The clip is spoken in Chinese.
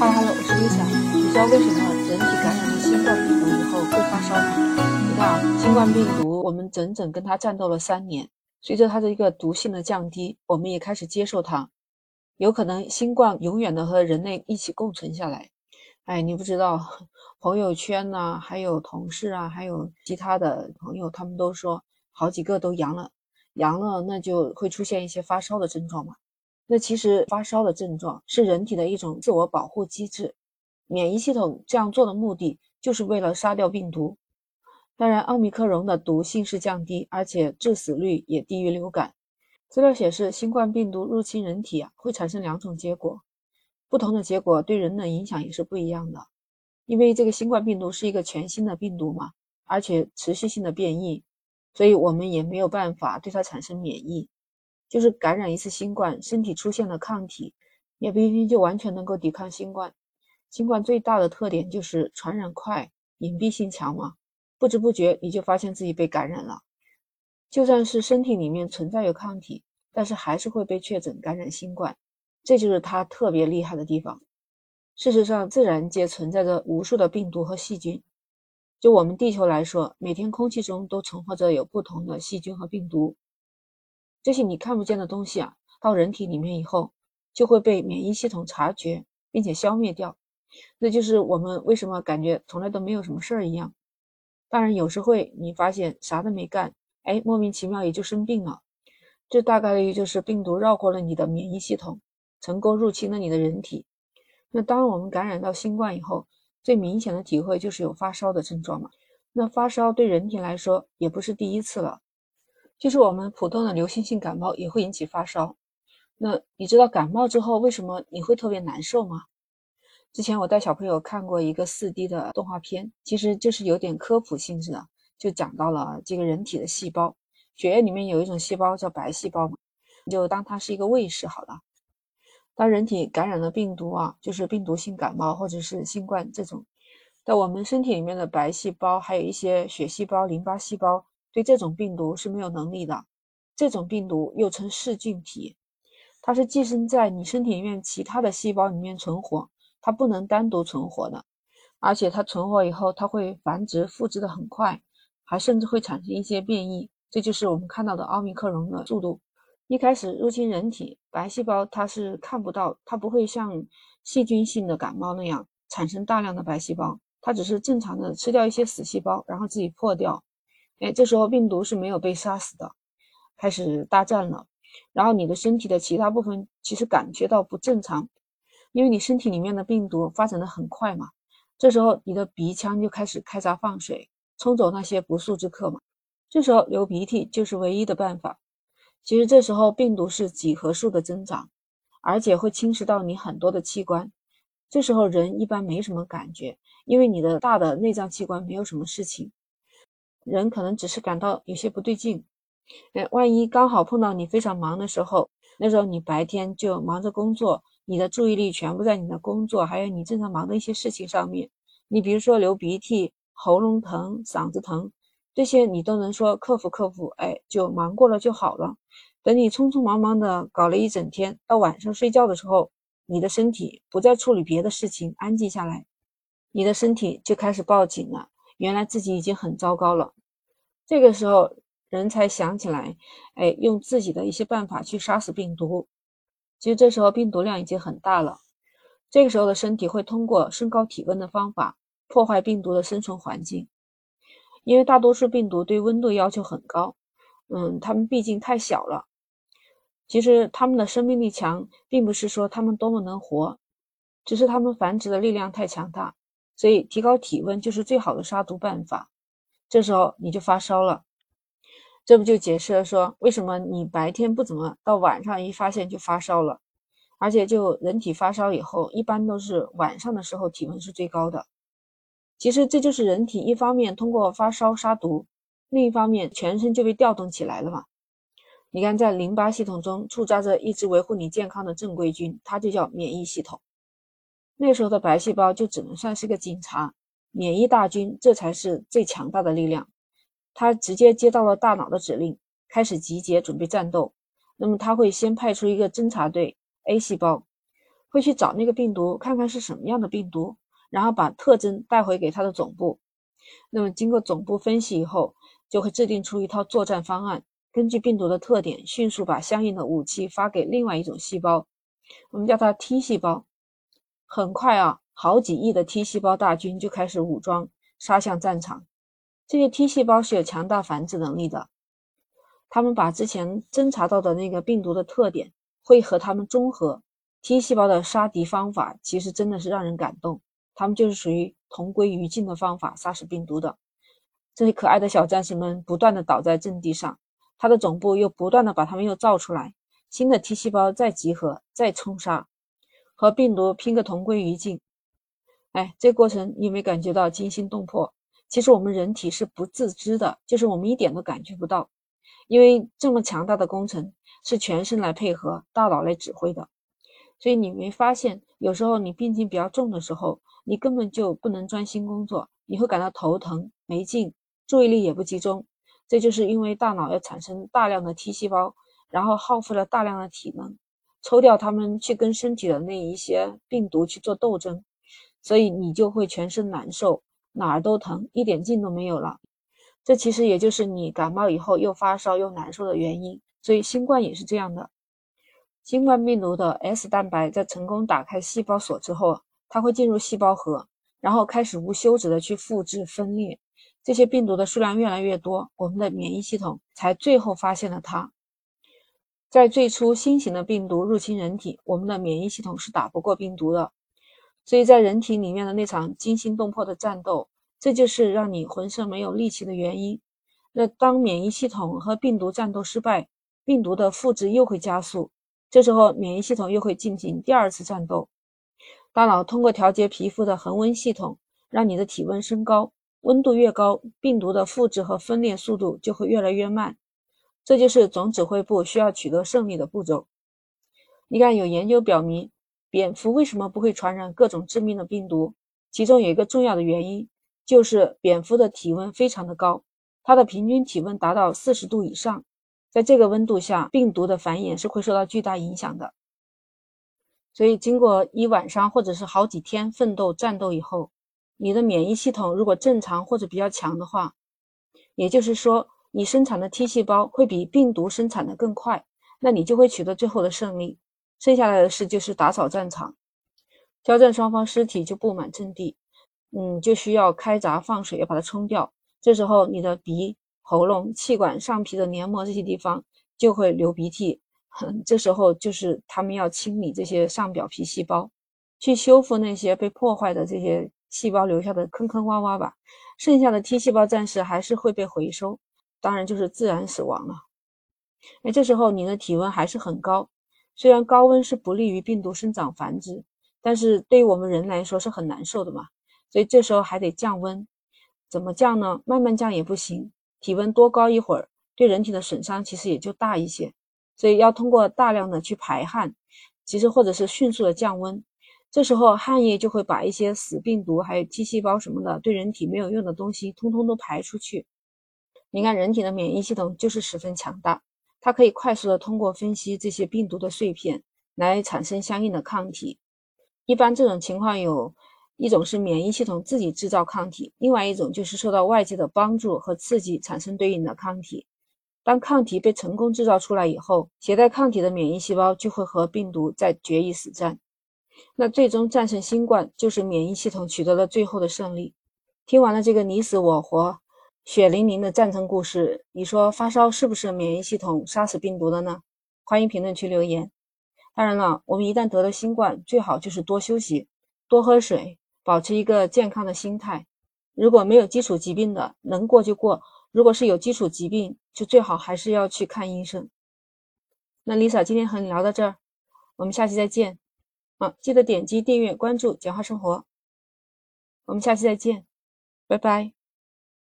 哈喽哈喽，我是 Lisa。你知道为什么人体感染了新冠病毒以后会发烧吗？你看啊，新冠病毒我们整整跟它战斗了三年，随着它的一个毒性的降低，我们也开始接受它。有可能新冠永远的和人类一起共存下来。哎，你不知道，朋友圈呐，还有同事啊，还有其他的朋友，他们都说好几个都阳了，阳了那就会出现一些发烧的症状嘛。那其实发烧的症状是人体的一种自我保护机制，免疫系统这样做的目的就是为了杀掉病毒。当然，奥密克戎的毒性是降低，而且致死率也低于流感。资料显示，新冠病毒入侵人体啊，会产生两种结果，不同的结果对人的影响也是不一样的。因为这个新冠病毒是一个全新的病毒嘛，而且持续性的变异，所以我们也没有办法对它产生免疫。就是感染一次新冠，身体出现了抗体，也不一定就完全能够抵抗新冠。新冠最大的特点就是传染快、隐蔽性强嘛，不知不觉你就发现自己被感染了。就算是身体里面存在有抗体，但是还是会被确诊感染新冠，这就是它特别厉害的地方。事实上，自然界存在着无数的病毒和细菌。就我们地球来说，每天空气中都存活着有不同的细菌和病毒。这些你看不见的东西啊，到人体里面以后，就会被免疫系统察觉，并且消灭掉。那就是我们为什么感觉从来都没有什么事儿一样。当然，有时会你发现啥都没干，哎，莫名其妙也就生病了。这大概率就是病毒绕过了你的免疫系统，成功入侵了你的人体。那当我们感染到新冠以后，最明显的体会就是有发烧的症状嘛。那发烧对人体来说也不是第一次了。就是我们普通的流行性感冒也会引起发烧，那你知道感冒之后为什么你会特别难受吗？之前我带小朋友看过一个四 D 的动画片，其实就是有点科普性质的，就讲到了这个人体的细胞，血液里面有一种细胞叫白细胞嘛，就当它是一个卫士好了。当人体感染了病毒啊，就是病毒性感冒或者是新冠这种，在我们身体里面的白细胞还有一些血细胞、淋巴细胞。对这种病毒是没有能力的，这种病毒又称噬菌体，它是寄生在你身体里面其他的细胞里面存活，它不能单独存活的，而且它存活以后，它会繁殖复制的很快，还甚至会产生一些变异，这就是我们看到的奥密克戎的速度。一开始入侵人体，白细胞它是看不到，它不会像细菌性的感冒那样产生大量的白细胞，它只是正常的吃掉一些死细胞，然后自己破掉。哎，这时候病毒是没有被杀死的，开始大战了。然后你的身体的其他部分其实感觉到不正常，因为你身体里面的病毒发展的很快嘛。这时候你的鼻腔就开始开闸放水，冲走那些不速之客嘛。这时候流鼻涕就是唯一的办法。其实这时候病毒是几何数的增长，而且会侵蚀到你很多的器官。这时候人一般没什么感觉，因为你的大的内脏器官没有什么事情。人可能只是感到有些不对劲，哎，万一刚好碰到你非常忙的时候，那时候你白天就忙着工作，你的注意力全部在你的工作，还有你正常忙的一些事情上面。你比如说流鼻涕、喉咙疼、嗓子疼，这些你都能说克服克服，哎，就忙过了就好了。等你匆匆忙忙的搞了一整天，到晚上睡觉的时候，你的身体不再处理别的事情，安静下来，你的身体就开始报警了。原来自己已经很糟糕了，这个时候人才想起来，哎，用自己的一些办法去杀死病毒。其实这时候病毒量已经很大了，这个时候的身体会通过升高体温的方法破坏病毒的生存环境，因为大多数病毒对温度要求很高，嗯，它们毕竟太小了。其实它们的生命力强，并不是说它们多么能活，只是它们繁殖的力量太强大。所以，提高体温就是最好的杀毒办法。这时候你就发烧了，这不就解释了说为什么你白天不怎么，到晚上一发现就发烧了。而且，就人体发烧以后，一般都是晚上的时候体温是最高的。其实这就是人体一方面通过发烧杀毒，另一方面全身就被调动起来了嘛。你看，在淋巴系统中驻扎着一支维护你健康的正规军，它就叫免疫系统。那时候的白细胞就只能算是个警察，免疫大军这才是最强大的力量。他直接接到了大脑的指令，开始集结准备战斗。那么他会先派出一个侦察队 A 细胞，会去找那个病毒，看看是什么样的病毒，然后把特征带回给它的总部。那么经过总部分析以后，就会制定出一套作战方案，根据病毒的特点，迅速把相应的武器发给另外一种细胞，我们叫它 T 细胞。很快啊，好几亿的 T 细胞大军就开始武装，杀向战场。这些 T 细胞是有强大繁殖能力的，他们把之前侦查到的那个病毒的特点会和他们中和。T 细胞的杀敌方法其实真的是让人感动，他们就是属于同归于尽的方法杀死病毒的。这些可爱的小战士们不断的倒在阵地上，他的总部又不断的把他们又造出来，新的 T 细胞再集合再冲杀，和病毒拼个同归于尽。哎，这过程你有没有感觉到惊心动魄？其实我们人体是不自知的，就是我们一点都感觉不到，因为这么强大的工程是全身来配合，大脑来指挥的。所以你没发现，有时候你病情比较重的时候，你根本就不能专心工作，你会感到头疼、没劲，注意力也不集中。这就是因为大脑要产生大量的 T 细胞，然后耗费了大量的体能，抽调他们去跟身体的那一些病毒去做斗争，所以你就会全身难受，哪儿都疼，一点劲都没有了。这其实也就是你感冒以后又发烧又难受的原因。所以新冠也是这样的。新冠病毒的 S 蛋白在成功打开细胞锁之后，它会进入细胞核，然后开始无休止的去复制分裂。这些病毒的数量越来越多，我们的免疫系统才最后发现了它。在最初新型的病毒入侵人体，我们的免疫系统是打不过病毒的。所以在人体里面的那场惊心动魄的战斗，这就是让你浑身没有力气的原因。那当免疫系统和病毒战斗失败，病毒的复制又会加速。这时候，免疫系统又会进行第二次战斗。大脑通过调节皮肤的恒温系统，让你的体温升高。温度越高，病毒的复制和分裂速度就会越来越慢。这就是总指挥部需要取得胜利的步骤。你看，有研究表明，蝙蝠为什么不会传染各种致命的病毒？其中有一个重要的原因，就是蝙蝠的体温非常的高，它的平均体温达到四十度以上。在这个温度下，病毒的繁衍是会受到巨大影响的。所以，经过一晚上或者是好几天奋斗战斗以后，你的免疫系统如果正常或者比较强的话，也就是说，你生产的 T 细胞会比病毒生产的更快，那你就会取得最后的胜利。剩下来的事就是打扫战场，交战双方尸体就布满阵地，嗯，就需要开闸放水，要把它冲掉。这时候，你的鼻。喉咙、气管上皮的黏膜这些地方就会流鼻涕，这时候就是他们要清理这些上表皮细胞，去修复那些被破坏的这些细胞留下的坑坑洼洼吧。剩下的 T 细胞暂时还是会被回收，当然就是自然死亡了。哎，这时候你的体温还是很高，虽然高温是不利于病毒生长繁殖，但是对于我们人来说是很难受的嘛。所以这时候还得降温，怎么降呢？慢慢降也不行。体温多高一会儿，对人体的损伤其实也就大一些，所以要通过大量的去排汗，其实或者是迅速的降温，这时候汗液就会把一些死病毒还有 T 细胞什么的对人体没有用的东西通通都排出去。你看人体的免疫系统就是十分强大，它可以快速的通过分析这些病毒的碎片来产生相应的抗体。一般这种情况有。一种是免疫系统自己制造抗体，另外一种就是受到外界的帮助和刺激产生对应的抗体。当抗体被成功制造出来以后，携带抗体的免疫细胞就会和病毒在决一死战。那最终战胜新冠，就是免疫系统取得了最后的胜利。听完了这个你死我活、血淋淋的战争故事，你说发烧是不是免疫系统杀死病毒的呢？欢迎评论区留言。当然了，我们一旦得了新冠，最好就是多休息、多喝水。保持一个健康的心态。如果没有基础疾病的，能过就过；如果是有基础疾病，就最好还是要去看医生。那 Lisa 今天和你聊到这儿，我们下期再见。啊，记得点击订阅、关注“简化生活”。我们下期再见，拜拜。